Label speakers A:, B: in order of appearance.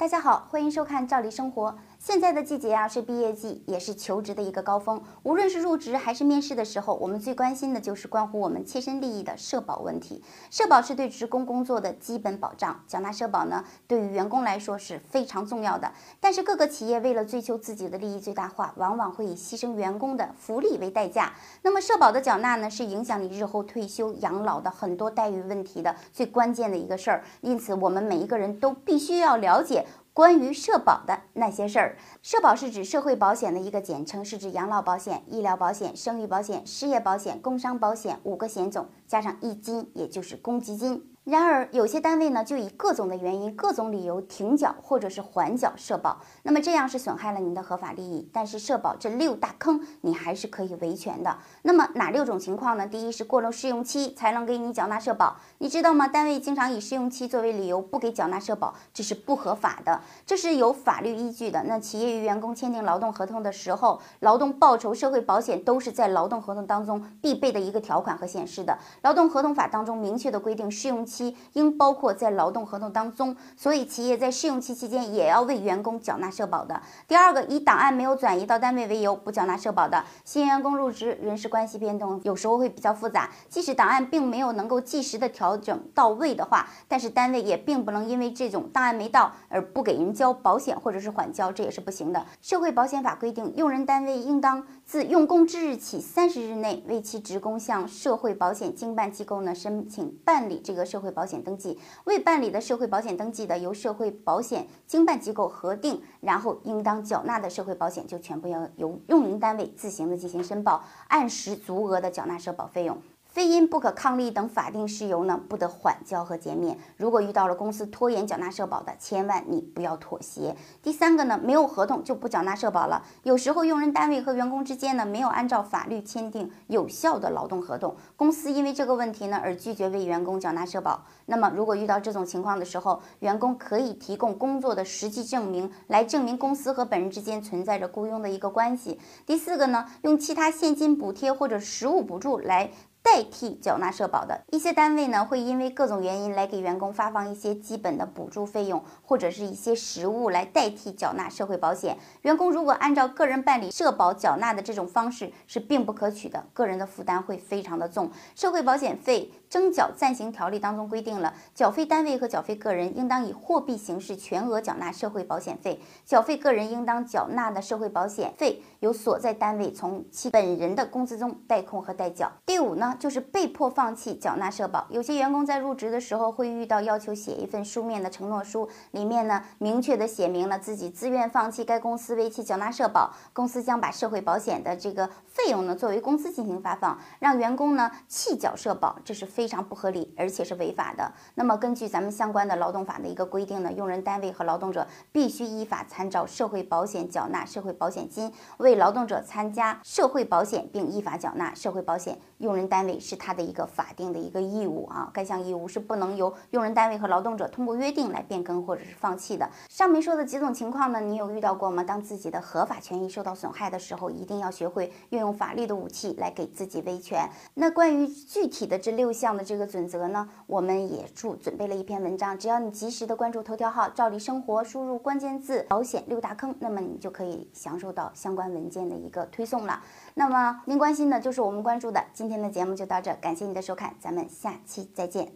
A: 大家好，欢迎收看《赵丽生活》。现在的季节啊，是毕业季，也是求职的一个高峰。无论是入职还是面试的时候，我们最关心的就是关乎我们切身利益的社保问题。社保是对职工工作的基本保障，缴纳社保呢，对于员工来说是非常重要的。但是各个企业为了追求自己的利益最大化，往往会以牺牲员工的福利为代价。那么社保的缴纳呢，是影响你日后退休养老的很多待遇问题的最关键的一个事儿。因此，我们每一个人都必须要了解。关于社保的那些事儿，社保是指社会保险的一个简称，是指养老保险、医疗保险、生育保险、失业保险、工伤保险五个险种加上一金，也就是公积金。然而，有些单位呢，就以各种的原因、各种理由停缴或者是缓缴社保，那么这样是损害了您的合法利益。但是，社保这六大坑，你还是可以维权的。那么哪六种情况呢？第一是过了试用期才能给你缴纳社保，你知道吗？单位经常以试用期作为理由不给缴纳社保，这是不合法的，这是有法律依据的。那企业与员工签订劳动合同的时候，劳动报酬、社会保险都是在劳动合同当中必备的一个条款和显示的。劳动合同法当中明确的规定，试用期。应包括在劳动合同当中，所以企业在试用期期间也要为员工缴纳社保的。第二个，以档案没有转移到单位为由不缴纳社保的新员工入职，人事关系变动有时候会比较复杂，即使档案并没有能够及时的调整到位的话，但是单位也并不能因为这种档案没到而不给人交保险或者是缓交，这也是不行的。社会保险法规定，用人单位应当自用工之日起三十日内，为其职工向社会保险经办机构呢申请办理这个社社会。保险登记未办理的社会保险登记的，由社会保险经办机构核定，然后应当缴纳的社会保险就全部要由用人单位自行的进行申报，按时足额的缴纳社保费用。非因不可抗力等法定事由呢，不得缓交和减免。如果遇到了公司拖延缴纳社保的，千万你不要妥协。第三个呢，没有合同就不缴纳社保了。有时候用人单位和员工之间呢，没有按照法律签订有效的劳动合同，公司因为这个问题呢而拒绝为员工缴纳社保。那么如果遇到这种情况的时候，员工可以提供工作的实际证明，来证明公司和本人之间存在着雇佣的一个关系。第四个呢，用其他现金补贴或者实物补助来。代替缴纳社保的一些单位呢，会因为各种原因来给员工发放一些基本的补助费用，或者是一些实物来代替缴纳社会保险。员工如果按照个人办理社保缴纳的这种方式是并不可取的，个人的负担会非常的重。社会保险费征缴暂行条例当中规定了，缴费单位和缴费个人应当以货币形式全额缴纳社会保险费，缴费个人应当缴纳的社会保险费由所在单位从其本人的工资中代扣和代缴。第五呢？就是被迫放弃缴纳社保。有些员工在入职的时候会遇到要求写一份书面的承诺书，里面呢明确的写明了自己自愿放弃该公司为其缴纳社保，公司将把社会保险的这个费用呢作为工资进行发放，让员工呢弃缴社保，这是非常不合理，而且是违法的。那么根据咱们相关的劳动法的一个规定呢，用人单位和劳动者必须依法参照社会保险缴纳社会保险金，为劳动者参加社会保险并依法缴纳社会保险，用人单。单位是他的一个法定的一个义务啊，该项义务是不能由用人单位和劳动者通过约定来变更或者是放弃的。上面说的几种情况呢，你有遇到过吗？当自己的合法权益受到损害的时候，一定要学会运用法律的武器来给自己维权。那关于具体的这六项的这个准则呢，我们也注准备了一篇文章，只要你及时的关注头条号“照例生活”，输入关键字“保险六大坑”，那么你就可以享受到相关文件的一个推送了。那么您关心的就是我们关注的今天的节目。我们就到这，感谢你的收看，咱们下期再见。